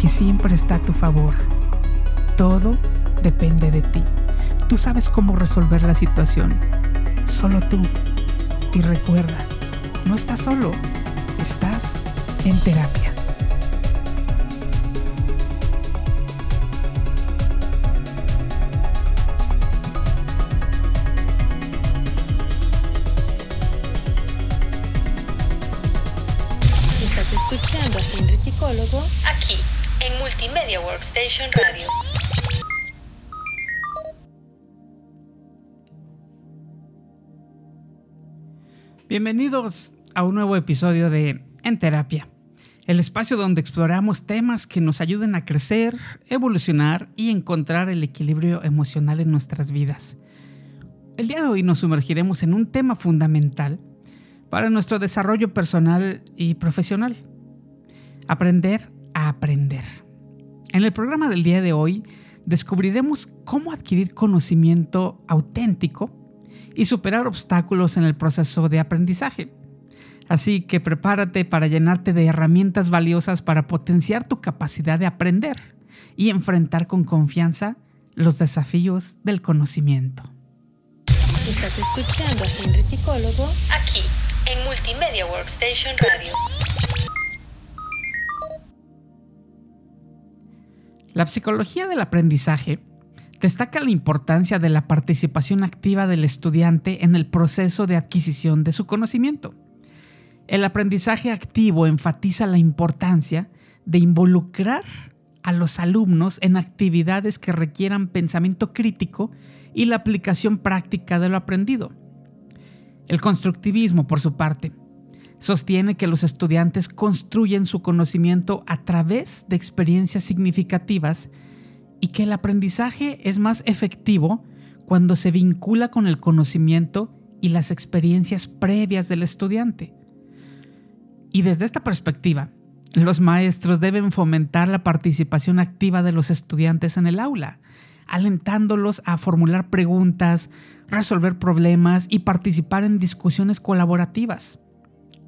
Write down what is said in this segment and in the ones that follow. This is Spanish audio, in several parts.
que siempre está a tu favor. Todo depende de ti. Tú sabes cómo resolver la situación. Solo tú. Y recuerda, no estás solo, estás en terapia. Estás escuchando a Henry Psicólogo aquí en Multimedia Workstation Radio. Bienvenidos a un nuevo episodio de En Terapia, el espacio donde exploramos temas que nos ayuden a crecer, evolucionar y encontrar el equilibrio emocional en nuestras vidas. El día de hoy nos sumergiremos en un tema fundamental para nuestro desarrollo personal y profesional. Aprender a aprender. En el programa del día de hoy descubriremos cómo adquirir conocimiento auténtico y superar obstáculos en el proceso de aprendizaje. Así que prepárate para llenarte de herramientas valiosas para potenciar tu capacidad de aprender y enfrentar con confianza los desafíos del conocimiento. Estás escuchando a Henry Psicólogo aquí en Multimedia Workstation Radio. La psicología del aprendizaje destaca la importancia de la participación activa del estudiante en el proceso de adquisición de su conocimiento. El aprendizaje activo enfatiza la importancia de involucrar a los alumnos en actividades que requieran pensamiento crítico y la aplicación práctica de lo aprendido. El constructivismo, por su parte, sostiene que los estudiantes construyen su conocimiento a través de experiencias significativas y que el aprendizaje es más efectivo cuando se vincula con el conocimiento y las experiencias previas del estudiante. Y desde esta perspectiva, los maestros deben fomentar la participación activa de los estudiantes en el aula, alentándolos a formular preguntas, resolver problemas y participar en discusiones colaborativas.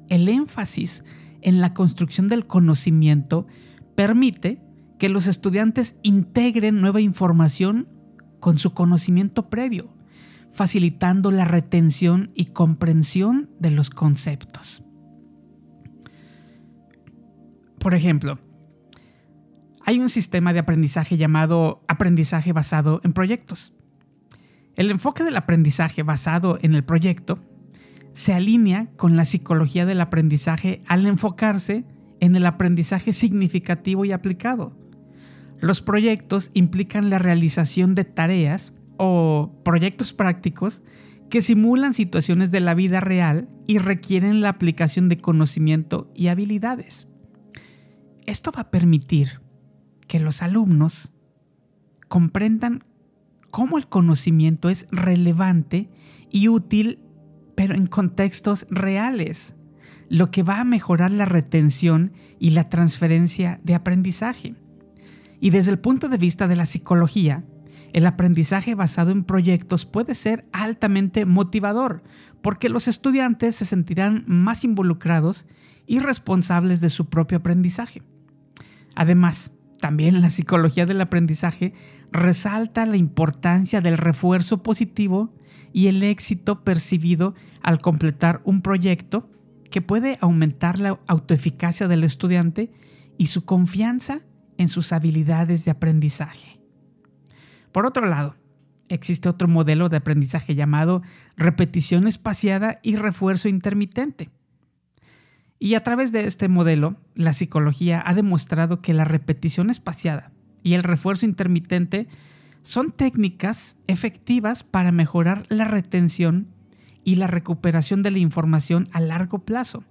El énfasis en la construcción del conocimiento permite que los estudiantes integren nueva información con su conocimiento previo, facilitando la retención y comprensión de los conceptos. Por ejemplo, hay un sistema de aprendizaje llamado aprendizaje basado en proyectos. El enfoque del aprendizaje basado en el proyecto se alinea con la psicología del aprendizaje al enfocarse en el aprendizaje significativo y aplicado, los proyectos implican la realización de tareas o proyectos prácticos que simulan situaciones de la vida real y requieren la aplicación de conocimiento y habilidades. Esto va a permitir que los alumnos comprendan cómo el conocimiento es relevante y útil, pero en contextos reales, lo que va a mejorar la retención y la transferencia de aprendizaje. Y desde el punto de vista de la psicología, el aprendizaje basado en proyectos puede ser altamente motivador porque los estudiantes se sentirán más involucrados y responsables de su propio aprendizaje. Además, también la psicología del aprendizaje resalta la importancia del refuerzo positivo y el éxito percibido al completar un proyecto que puede aumentar la autoeficacia del estudiante y su confianza en sus habilidades de aprendizaje. Por otro lado, existe otro modelo de aprendizaje llamado repetición espaciada y refuerzo intermitente. Y a través de este modelo, la psicología ha demostrado que la repetición espaciada y el refuerzo intermitente son técnicas efectivas para mejorar la retención y la recuperación de la información a largo plazo.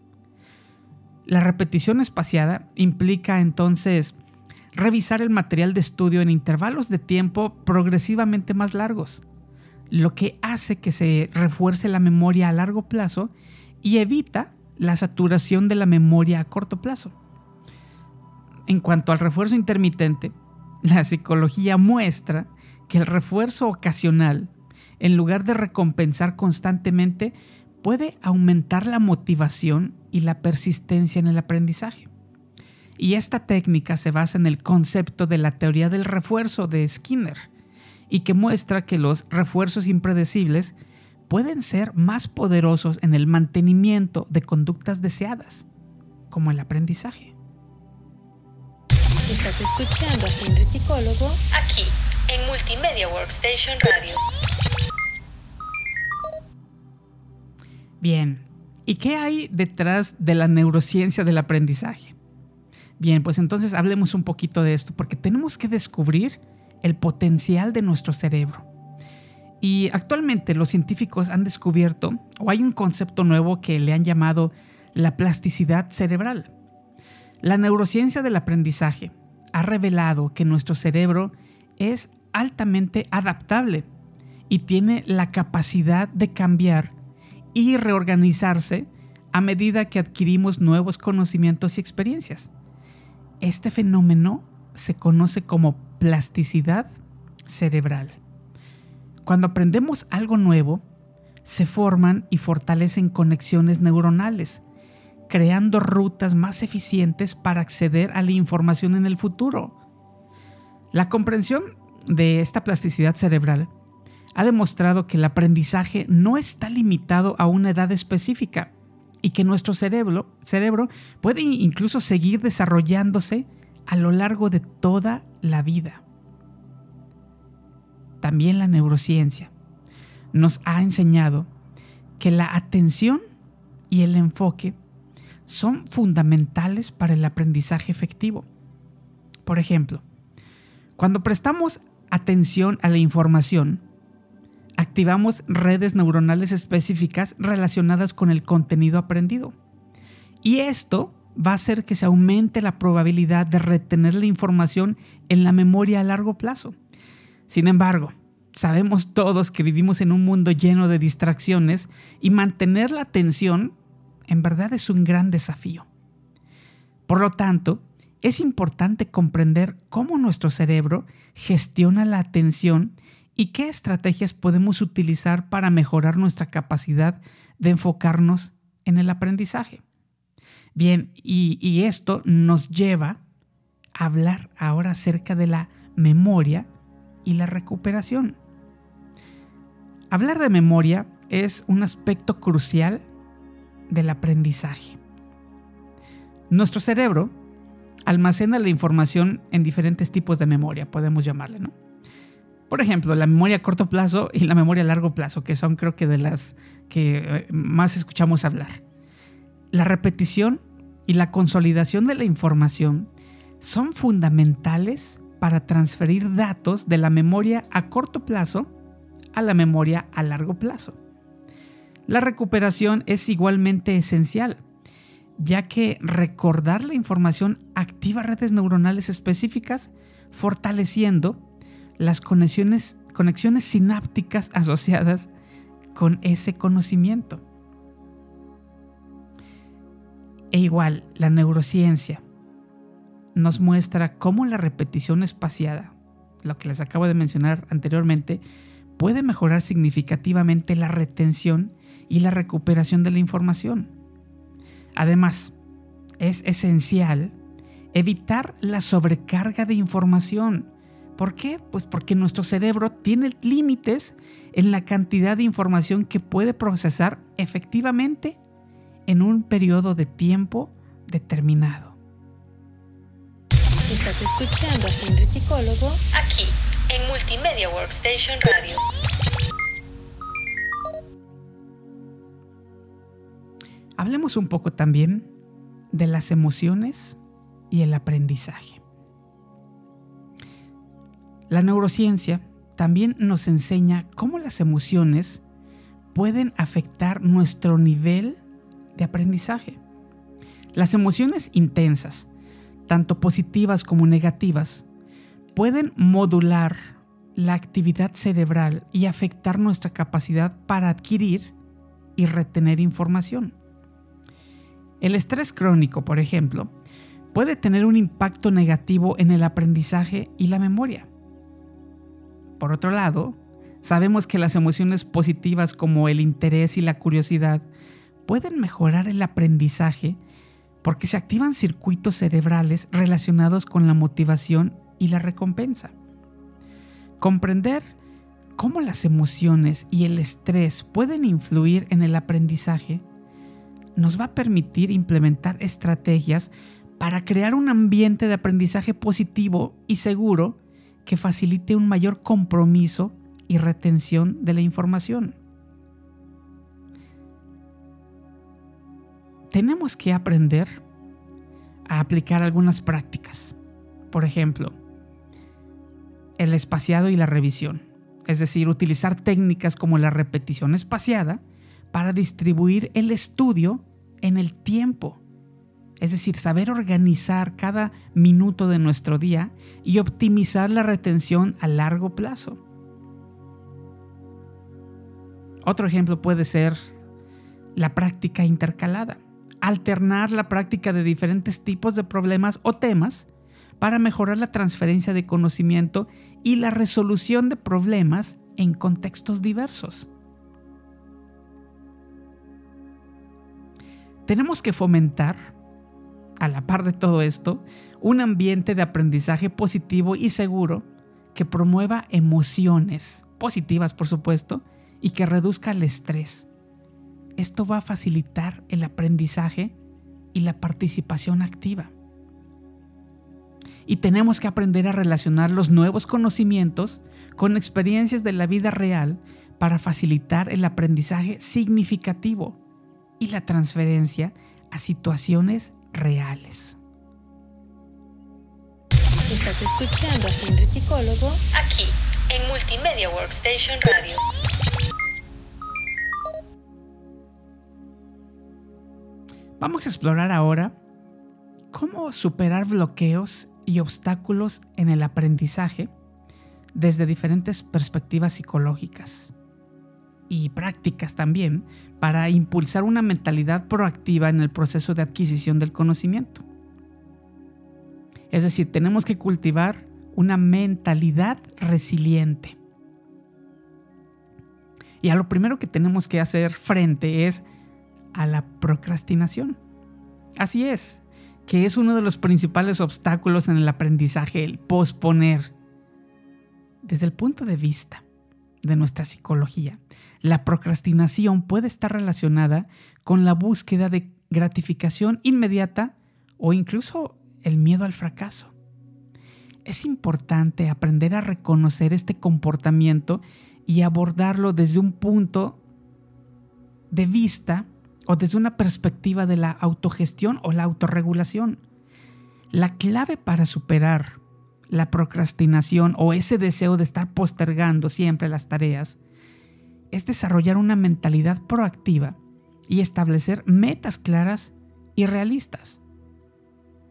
La repetición espaciada implica entonces revisar el material de estudio en intervalos de tiempo progresivamente más largos, lo que hace que se refuerce la memoria a largo plazo y evita la saturación de la memoria a corto plazo. En cuanto al refuerzo intermitente, la psicología muestra que el refuerzo ocasional, en lugar de recompensar constantemente, puede aumentar la motivación y la persistencia en el aprendizaje. Y esta técnica se basa en el concepto de la teoría del refuerzo de Skinner y que muestra que los refuerzos impredecibles pueden ser más poderosos en el mantenimiento de conductas deseadas, como el aprendizaje. Estás escuchando a Henry Psicólogo aquí en Multimedia Workstation Radio. Bien, ¿y qué hay detrás de la neurociencia del aprendizaje? Bien, pues entonces hablemos un poquito de esto, porque tenemos que descubrir el potencial de nuestro cerebro. Y actualmente los científicos han descubierto, o hay un concepto nuevo que le han llamado la plasticidad cerebral. La neurociencia del aprendizaje ha revelado que nuestro cerebro es altamente adaptable y tiene la capacidad de cambiar y reorganizarse a medida que adquirimos nuevos conocimientos y experiencias. Este fenómeno se conoce como plasticidad cerebral. Cuando aprendemos algo nuevo, se forman y fortalecen conexiones neuronales, creando rutas más eficientes para acceder a la información en el futuro. La comprensión de esta plasticidad cerebral ha demostrado que el aprendizaje no está limitado a una edad específica y que nuestro cerebro, cerebro puede incluso seguir desarrollándose a lo largo de toda la vida. También la neurociencia nos ha enseñado que la atención y el enfoque son fundamentales para el aprendizaje efectivo. Por ejemplo, cuando prestamos atención a la información, activamos redes neuronales específicas relacionadas con el contenido aprendido. Y esto va a hacer que se aumente la probabilidad de retener la información en la memoria a largo plazo. Sin embargo, sabemos todos que vivimos en un mundo lleno de distracciones y mantener la atención en verdad es un gran desafío. Por lo tanto, es importante comprender cómo nuestro cerebro gestiona la atención y qué estrategias podemos utilizar para mejorar nuestra capacidad de enfocarnos en el aprendizaje. Bien, y, esto nos lleva a hablar ahora acerca de la memoria y la recuperación. Hablar de memoria es un aspecto crucial del aprendizaje. Nuestro cerebro almacena la información en diferentes tipos de memoria, podemos llamarle, ¿no? Por ejemplo, la memoria a corto plazo y la memoria a largo plazo, que son creo que de las que eh, más escuchamos hablar. La repetición y la consolidación de la información son fundamentales para transferir datos de la memoria a corto plazo a la memoria a largo plazo. La recuperación es igualmente esencial, ya que recordar la información activa redes neuronales específicas, fortaleciendo las conexiones, sinápticas asociadas con ese conocimiento. E igual, la neurociencia nos muestra cómo la repetición espaciada, lo que les acabo de mencionar anteriormente, puede mejorar significativamente la retención y la recuperación de la información. Además, es esencial evitar la sobrecarga de información. ¿Por qué? Pues porque nuestro cerebro tiene límites en la cantidad de información que puede procesar efectivamente en un periodo de tiempo determinado. Estás escuchando a Henry Psicólogo aquí en Multimedia Workstation Radio. Hablemos un poco también de las emociones y el aprendizaje. La neurociencia también nos enseña cómo las emociones pueden afectar nuestro nivel de aprendizaje. Las emociones intensas, tanto positivas como negativas, pueden modular la actividad cerebral y afectar nuestra capacidad para adquirir y retener información. El estrés crónico, por ejemplo, puede tener un impacto negativo en el aprendizaje y la memoria. Por otro lado, sabemos que las emociones positivas como el interés y la curiosidad pueden mejorar el aprendizaje porque se activan circuitos cerebrales relacionados con la motivación y la recompensa. Comprender cómo las emociones y el estrés pueden influir en el aprendizaje nos va a permitir implementar estrategias para crear un ambiente de aprendizaje positivo y seguro que facilite un mayor compromiso y retención de la información. Tenemos que aprender a aplicar algunas prácticas. Por ejemplo, el espaciado y la revisión, es decir, utilizar técnicas como la repetición espaciada para distribuir el estudio en el tiempo. Es decir, saber organizar cada minuto de nuestro día y optimizar la retención a largo plazo. Otro ejemplo puede ser la práctica intercalada. Alternar la práctica de diferentes tipos de problemas o temas para mejorar la transferencia de conocimiento y la resolución de problemas en contextos diversos. Tenemos que fomentar, a la par de todo esto, un ambiente de aprendizaje positivo y seguro que promueva emociones positivas, por supuesto, y que reduzca el estrés. Esto va a facilitar el aprendizaje y la participación activa y tenemos que aprender a relacionar los nuevos conocimientos con experiencias de la vida real para facilitar el aprendizaje significativo y la transferencia a situaciones reales. Estás escuchando a Henry Psicólogo aquí en Multimedia Workstation Radio. Vamos a explorar ahora cómo superar bloqueos y obstáculos en el aprendizaje desde diferentes perspectivas psicológicas y prácticas también para impulsar una mentalidad proactiva en el proceso de adquisición del conocimiento. Es decir, tenemos que cultivar una mentalidad resiliente. Y a lo primero que tenemos que hacer frente es a la procrastinación. Así es, que es uno de los principales obstáculos en el aprendizaje, el posponer. Desde el punto de vista de nuestra psicología, la procrastinación puede estar relacionada con la búsqueda de gratificación inmediata o incluso el miedo al fracaso. Es importante aprender a reconocer este comportamiento y abordarlo desde un punto de vista o desde una perspectiva de la autogestión o la autorregulación. La clave para superar la procrastinación o ese deseo de estar postergando siempre las tareas es desarrollar una mentalidad proactiva y establecer metas claras y realistas.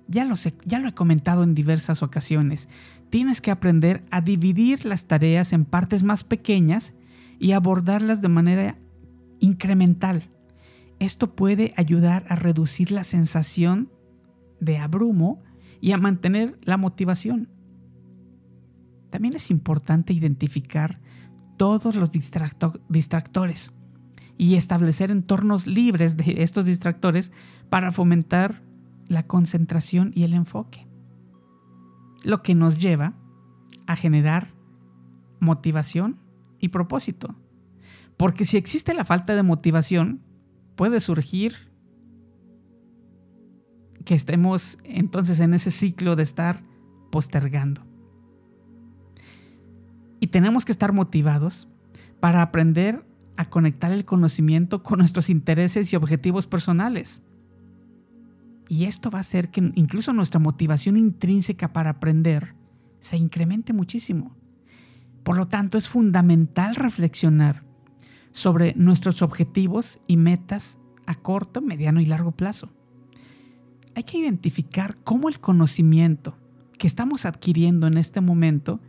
Ya lo, sé, ya lo he comentado en diversas ocasiones. Tienes que aprender a dividir las tareas en partes más pequeñas y abordarlas de manera incremental esto puede ayudar a reducir la sensación de abrumo y a mantener la motivación. También es importante identificar todos los distractores y establecer entornos libres de estos distractores para fomentar la concentración y el enfoque. Lo que nos lleva a generar motivación y propósito. Porque si existe la falta de motivación, puede surgir que estemos entonces en ese ciclo de estar postergando. Y tenemos que estar motivados para aprender a conectar el conocimiento con nuestros intereses y objetivos personales. Y esto va a hacer que incluso nuestra motivación intrínseca para aprender se incremente muchísimo. Por lo tanto, es fundamental reflexionar sobre nuestros objetivos y metas a corto, mediano y largo plazo. hay que identificar cómo el conocimiento que estamos adquiriendo en este momento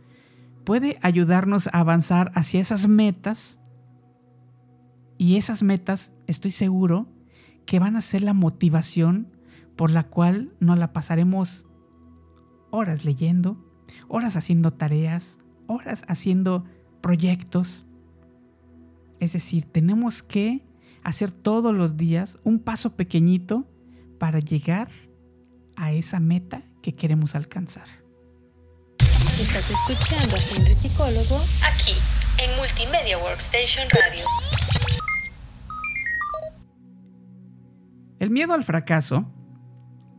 puede ayudarnos a avanzar hacia esas metas y esas metas, estoy seguro, que van a ser la motivación por la cual nos la pasaremos horas leyendo, horas haciendo tareas, horas haciendo proyectos. Es decir, tenemos que hacer todos los días un paso pequeñito para llegar a esa meta que queremos alcanzar. Estás escuchando a Henry Psicólogo aquí en Multimedia Workstation Radio. El miedo al fracaso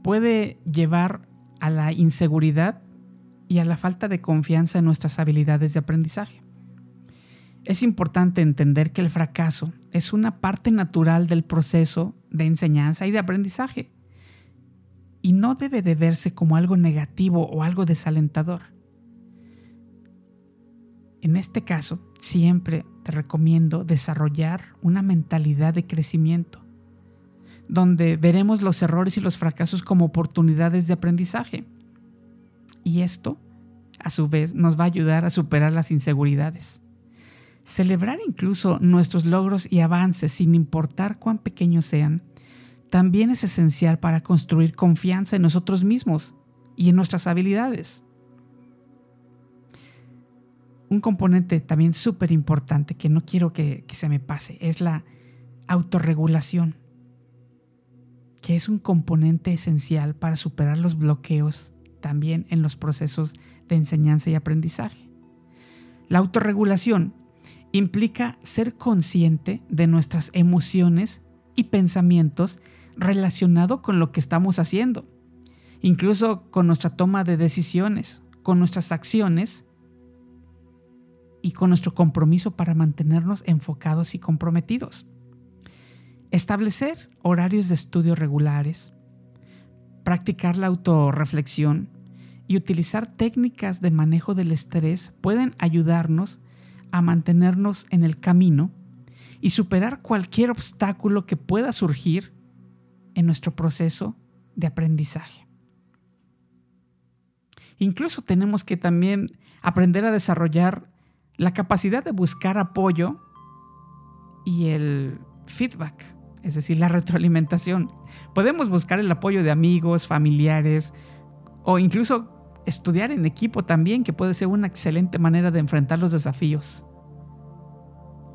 puede llevar a la inseguridad y a la falta de confianza en nuestras habilidades de aprendizaje. Es importante entender que el fracaso es una parte natural del proceso de enseñanza y de aprendizaje y no debe de verse como algo negativo o algo desalentador. En este caso, siempre te recomiendo desarrollar una mentalidad de crecimiento, donde veremos los errores y los fracasos como oportunidades de aprendizaje. Y esto, a su vez, nos va a ayudar a superar las inseguridades. Celebrar incluso nuestros logros y avances sin importar cuán pequeños sean, también es esencial para construir confianza en nosotros mismos y en nuestras habilidades. Un componente también súper importante que no quiero que, que, se me pase es la autorregulación, que es un componente esencial para superar los bloqueos también en los procesos de enseñanza y aprendizaje. La autorregulación implica ser consciente de nuestras emociones y pensamientos relacionado con lo que estamos haciendo, incluso con nuestra toma de decisiones, con nuestras acciones y con nuestro compromiso para mantenernos enfocados y comprometidos. Establecer horarios de estudio regulares, practicar la autorreflexión y utilizar técnicas de manejo del estrés pueden ayudarnos a mantenernos en el camino y superar cualquier obstáculo que pueda surgir en nuestro proceso de aprendizaje. Incluso tenemos que también aprender a desarrollar la capacidad de buscar apoyo y el feedback, es decir, la retroalimentación. Podemos buscar el apoyo de amigos, familiares o incluso estudiar en equipo también, que puede ser una excelente manera de enfrentar los desafíos.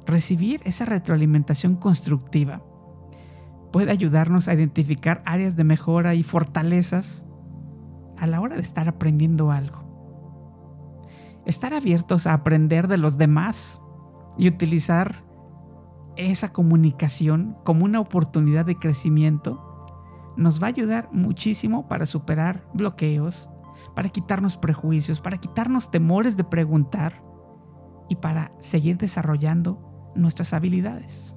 Recibir esa retroalimentación constructiva puede ayudarnos a identificar áreas de mejora y fortalezas a la hora de estar aprendiendo algo. Estar abiertos a aprender de los demás y utilizar esa comunicación como una oportunidad de crecimiento nos va a ayudar muchísimo para superar bloqueos, para quitarnos prejuicios, para quitarnos temores de preguntar y para seguir desarrollando nuestras habilidades.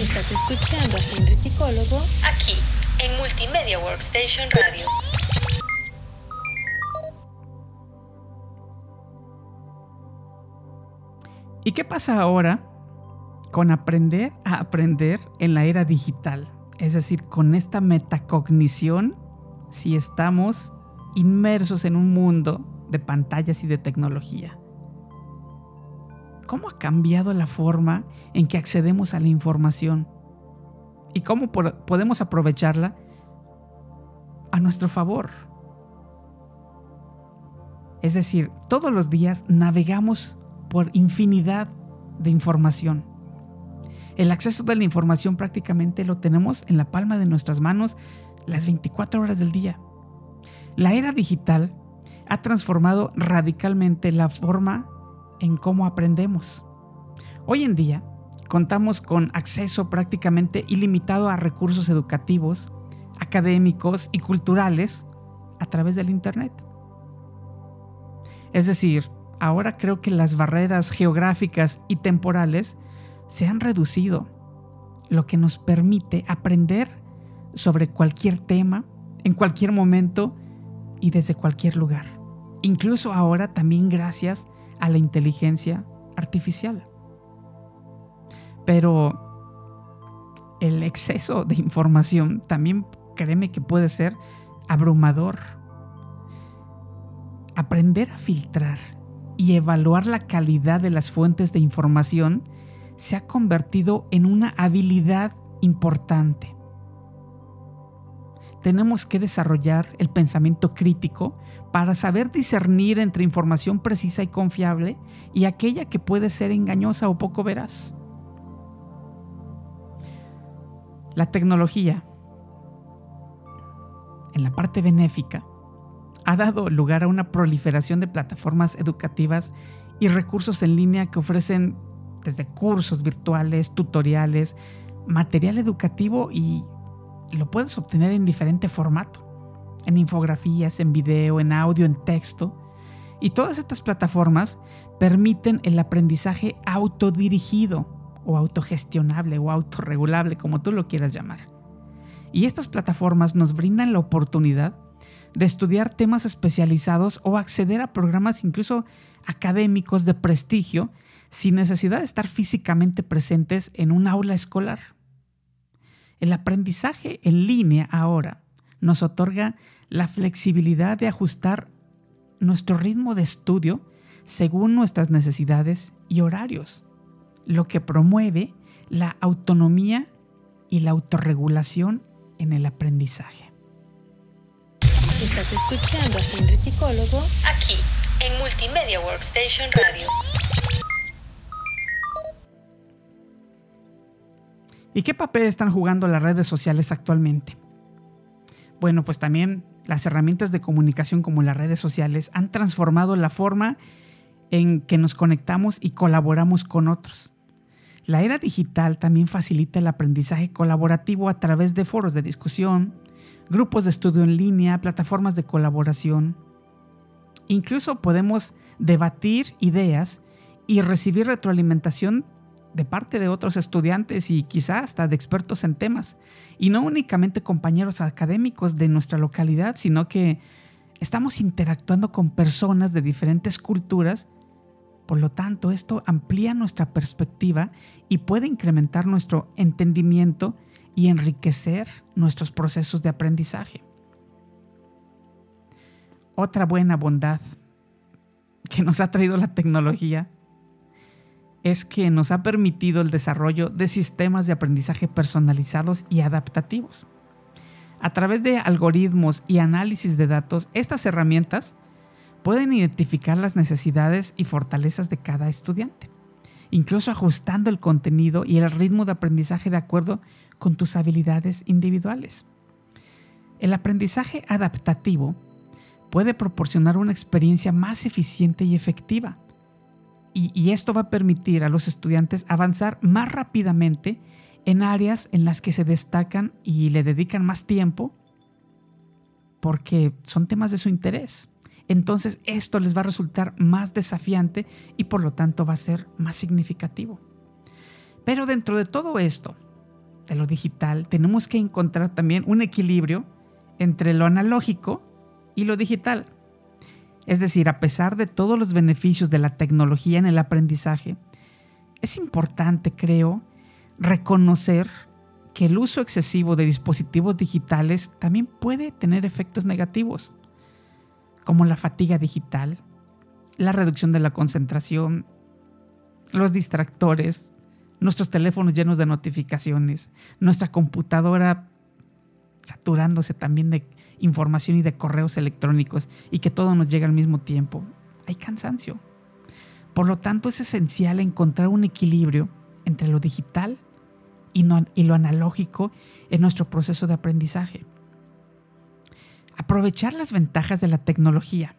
Estás escuchando a Henry Psicólogo aquí en Multimedia Workstation Radio. ¿Y qué pasa ahora con aprender a aprender en la era digital? Es decir, con esta metacognición si estamos inmersos en un mundo de pantallas y de tecnología. ¿Cómo ha cambiado la forma en que accedemos a la información? ¿Y cómo podemos aprovecharla a nuestro favor? Es decir, todos los días navegamos por infinidad de información. El acceso de la información prácticamente lo tenemos en la palma de nuestras manos las 24 horas del día. La era digital ha transformado radicalmente la forma en cómo aprendemos. Hoy en día contamos con acceso prácticamente ilimitado a recursos educativos, académicos y culturales a través del Internet. Es decir, ahora creo que las barreras geográficas y temporales se han reducido, lo que nos permite aprender sobre cualquier tema, en cualquier momento y desde cualquier lugar. Incluso ahora también gracias a la inteligencia artificial. Pero el exceso de información también créeme que puede ser abrumador. Aprender a filtrar y evaluar la calidad de las fuentes de información se ha convertido en una habilidad importante. Tenemos que desarrollar el pensamiento crítico para saber discernir entre información precisa y confiable y aquella que puede ser engañosa o poco veraz. La tecnología, en la parte benéfica, ha dado lugar a una proliferación de plataformas educativas y recursos en línea que ofrecen desde cursos virtuales, tutoriales, material educativo y lo puedes obtener en diferente formato, en infografías, en video, en audio, en texto. Y todas estas plataformas permiten el aprendizaje autodirigido o autogestionable o autorregulable, como tú lo quieras llamar. Y estas plataformas nos brindan la oportunidad de estudiar temas especializados o acceder a programas incluso académicos de prestigio sin necesidad de estar físicamente presentes en un aula escolar. El aprendizaje en línea ahora nos otorga la flexibilidad de ajustar nuestro ritmo de estudio según nuestras necesidades y horarios, lo que promueve la autonomía y la autorregulación en el aprendizaje. Estás escuchando a Henry Psicólogo aquí en Multimedia Workstation Radio. ¿Y qué papel están jugando las redes sociales actualmente? Bueno, pues también las herramientas de comunicación como las redes sociales han transformado la forma en que nos conectamos y colaboramos con otros. La era digital también facilita el aprendizaje colaborativo a través de foros de discusión, grupos de estudio en línea, plataformas de colaboración. Incluso podemos debatir ideas y recibir retroalimentación de parte de otros estudiantes y quizá hasta de expertos en temas. Y no únicamente compañeros académicos de nuestra localidad, sino que estamos interactuando con personas de diferentes culturas. Por lo tanto, esto amplía nuestra perspectiva y puede incrementar nuestro entendimiento y enriquecer nuestros procesos de aprendizaje. Otra buena bondad que nos ha traído la tecnología es que nos ha permitido el desarrollo de sistemas de aprendizaje personalizados y adaptativos. A través de algoritmos y análisis de datos, estas herramientas pueden identificar las necesidades y fortalezas de cada estudiante, incluso ajustando el contenido y el ritmo de aprendizaje de acuerdo con tus habilidades individuales. El aprendizaje adaptativo puede proporcionar una experiencia más eficiente y efectiva. Y, esto va a permitir a los estudiantes avanzar más rápidamente en áreas en las que se destacan y le dedican más tiempo porque son temas de su interés. Entonces esto les va a resultar más desafiante y por lo tanto va a ser más significativo. Pero dentro de todo esto, de lo digital, tenemos que encontrar también un equilibrio entre lo analógico y lo digital. Es decir, a pesar de todos los beneficios de la tecnología en el aprendizaje, es importante, creo, reconocer que el uso excesivo de dispositivos digitales también puede tener efectos negativos, como la fatiga digital, la reducción de la concentración, los distractores, nuestros teléfonos llenos de notificaciones, nuestra computadora saturándose también de información y de correos electrónicos y que todo nos llega al mismo tiempo. Hay cansancio. Por lo tanto, es esencial encontrar un equilibrio entre lo digital y, lo analógico en nuestro proceso de aprendizaje. Aprovechar las ventajas de la tecnología.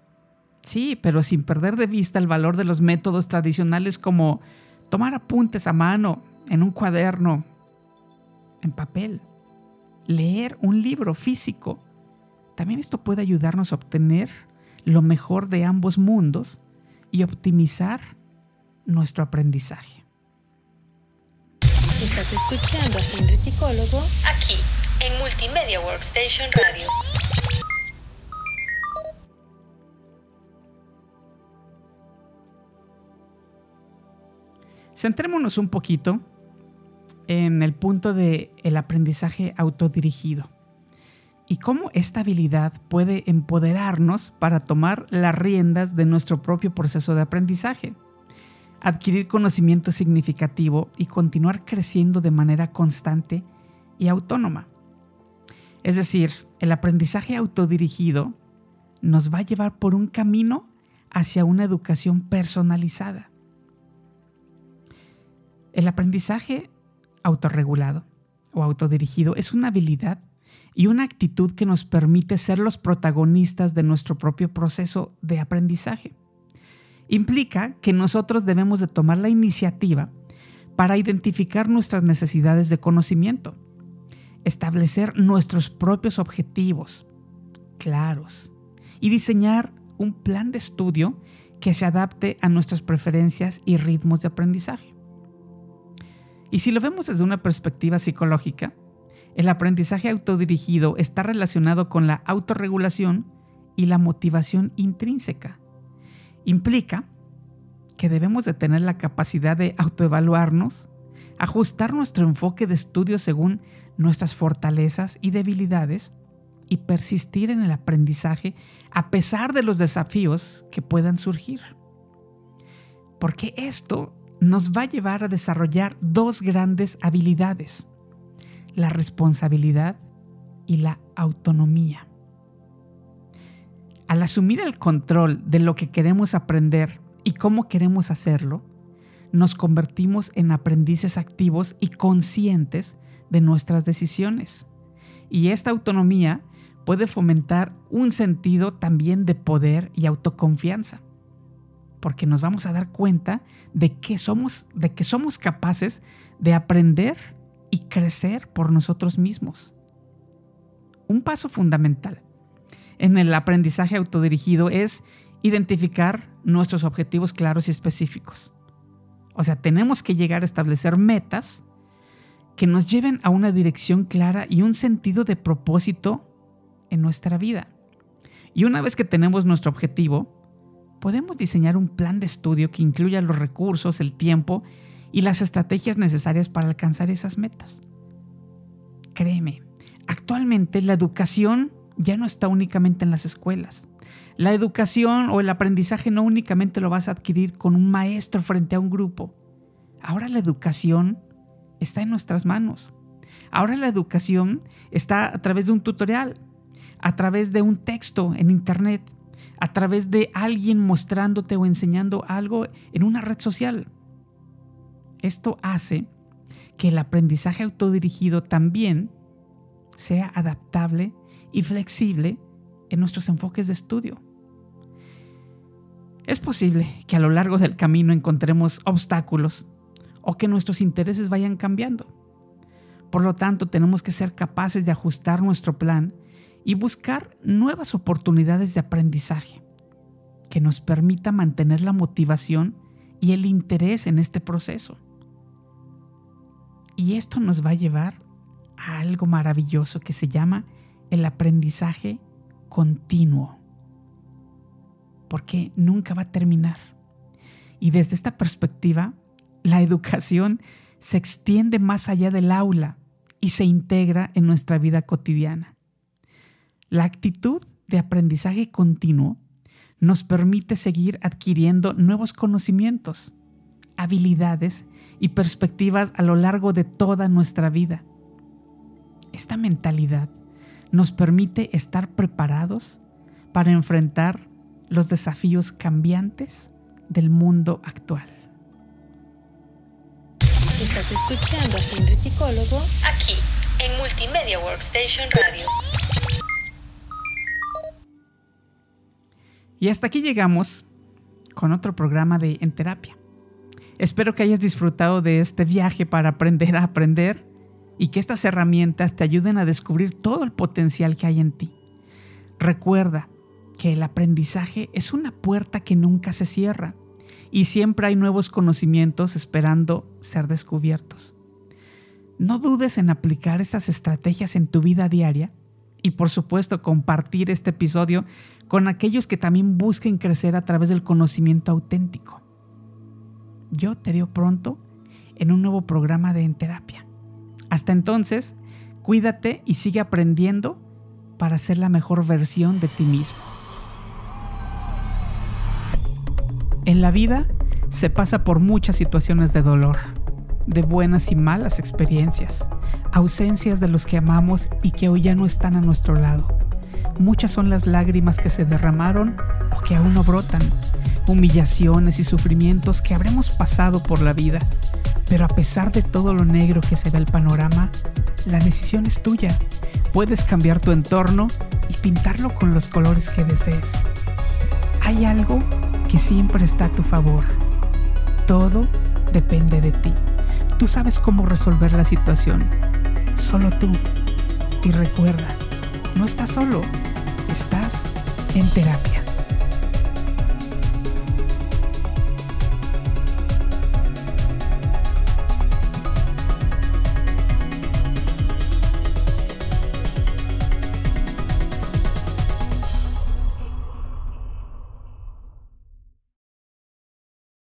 Sí, pero sin perder de vista el valor de los métodos tradicionales como tomar apuntes a mano, en un cuaderno, en papel, leer un libro físico. También esto puede ayudarnos a obtener lo mejor de ambos mundos y optimizar nuestro aprendizaje. Estás escuchando a Henry Psicólogo aquí en Multimedia Workstation Radio. Centrémonos un poquito en el punto del el aprendizaje autodirigido. Y cómo esta habilidad puede empoderarnos para tomar las riendas de nuestro propio proceso de aprendizaje, adquirir conocimiento significativo y continuar creciendo de manera constante y autónoma. Es decir, el aprendizaje autodirigido nos va a llevar por un camino hacia una educación personalizada. El aprendizaje autorregulado o autodirigido es una habilidad y una actitud que nos permite ser los protagonistas de nuestro propio proceso de aprendizaje. Implica que nosotros debemos de tomar la iniciativa para identificar nuestras necesidades de conocimiento, establecer nuestros propios objetivos claros y diseñar un plan de estudio que se adapte a nuestras preferencias y ritmos de aprendizaje. Y si lo vemos desde una perspectiva psicológica, el aprendizaje autodirigido está relacionado con la autorregulación y la motivación intrínseca. Implica que debemos de tener la capacidad de autoevaluarnos, ajustar nuestro enfoque de estudio según nuestras fortalezas y debilidades y persistir en el aprendizaje a pesar de los desafíos que puedan surgir. Porque esto nos va a llevar a desarrollar dos grandes habilidades la responsabilidad y la autonomía. Al asumir el control de lo que queremos aprender y cómo queremos hacerlo, nos convertimos en aprendices activos y conscientes de nuestras decisiones. Y esta autonomía puede fomentar un sentido también de poder y autoconfianza, porque nos vamos a dar cuenta de que somos, de que somos capaces de aprender y crecer por nosotros mismos. Un paso fundamental en el aprendizaje autodirigido es identificar nuestros objetivos claros y específicos. O sea, tenemos que llegar a establecer metas que nos lleven a una dirección clara y un sentido de propósito en nuestra vida. Y una vez que tenemos nuestro objetivo, podemos diseñar un plan de estudio que incluya los recursos, el tiempo y las estrategias necesarias para alcanzar esas metas. Créeme, actualmente la educación ya no está únicamente en las escuelas. La educación o el aprendizaje no únicamente lo vas a adquirir con un maestro frente a un grupo. Ahora la educación está en nuestras manos. Ahora la educación está a través de un tutorial, a través de un texto en internet, a través de alguien mostrándote o enseñando algo en una red social. Esto hace que el aprendizaje autodirigido también sea adaptable y flexible en nuestros enfoques de estudio. Es posible que a lo largo del camino encontremos obstáculos o que nuestros intereses vayan cambiando. Por lo tanto, tenemos que ser capaces de ajustar nuestro plan y buscar nuevas oportunidades de aprendizaje que nos permita mantener la motivación y el interés en este proceso. Y esto nos va a llevar a algo maravilloso que se llama el aprendizaje continuo. Porque nunca va a terminar. Y desde esta perspectiva, la educación se extiende más allá del aula y se integra en nuestra vida cotidiana. La actitud de aprendizaje continuo nos permite seguir adquiriendo nuevos conocimientos, habilidades y perspectivas a lo largo de toda nuestra vida. Esta mentalidad nos permite estar preparados para enfrentar los desafíos cambiantes del mundo actual. Estás escuchando a Henry Psicólogo aquí en Multimedia Workstation Radio. Y hasta aquí llegamos con otro programa de En Terapia. Espero que hayas disfrutado de este viaje para aprender a aprender y que estas herramientas te ayuden a descubrir todo el potencial que hay en ti. Recuerda que el aprendizaje es una puerta que nunca se cierra y siempre hay nuevos conocimientos esperando ser descubiertos. No dudes en aplicar estas estrategias en tu vida diaria y por supuesto compartir este episodio con aquellos que también busquen crecer a través del conocimiento auténtico. Yo te veo pronto en un nuevo programa de En Terapia. Hasta entonces, cuídate y sigue aprendiendo para ser la mejor versión de ti mismo. En la vida se pasa por muchas situaciones de dolor, de buenas y malas experiencias, ausencias de los que amamos y que hoy ya no están a nuestro lado. Muchas son las lágrimas que se derramaron o que aún no brotan, humillaciones y sufrimientos que habremos pasado por la vida. Pero a pesar de todo lo negro que se ve el panorama, la decisión es tuya. Puedes cambiar tu entorno y pintarlo con los colores que desees. Hay algo que siempre está a tu favor. Todo depende de ti. Tú sabes cómo resolver la situación. Solo tú. Y recuerda, no estás solo. Estás en terapia.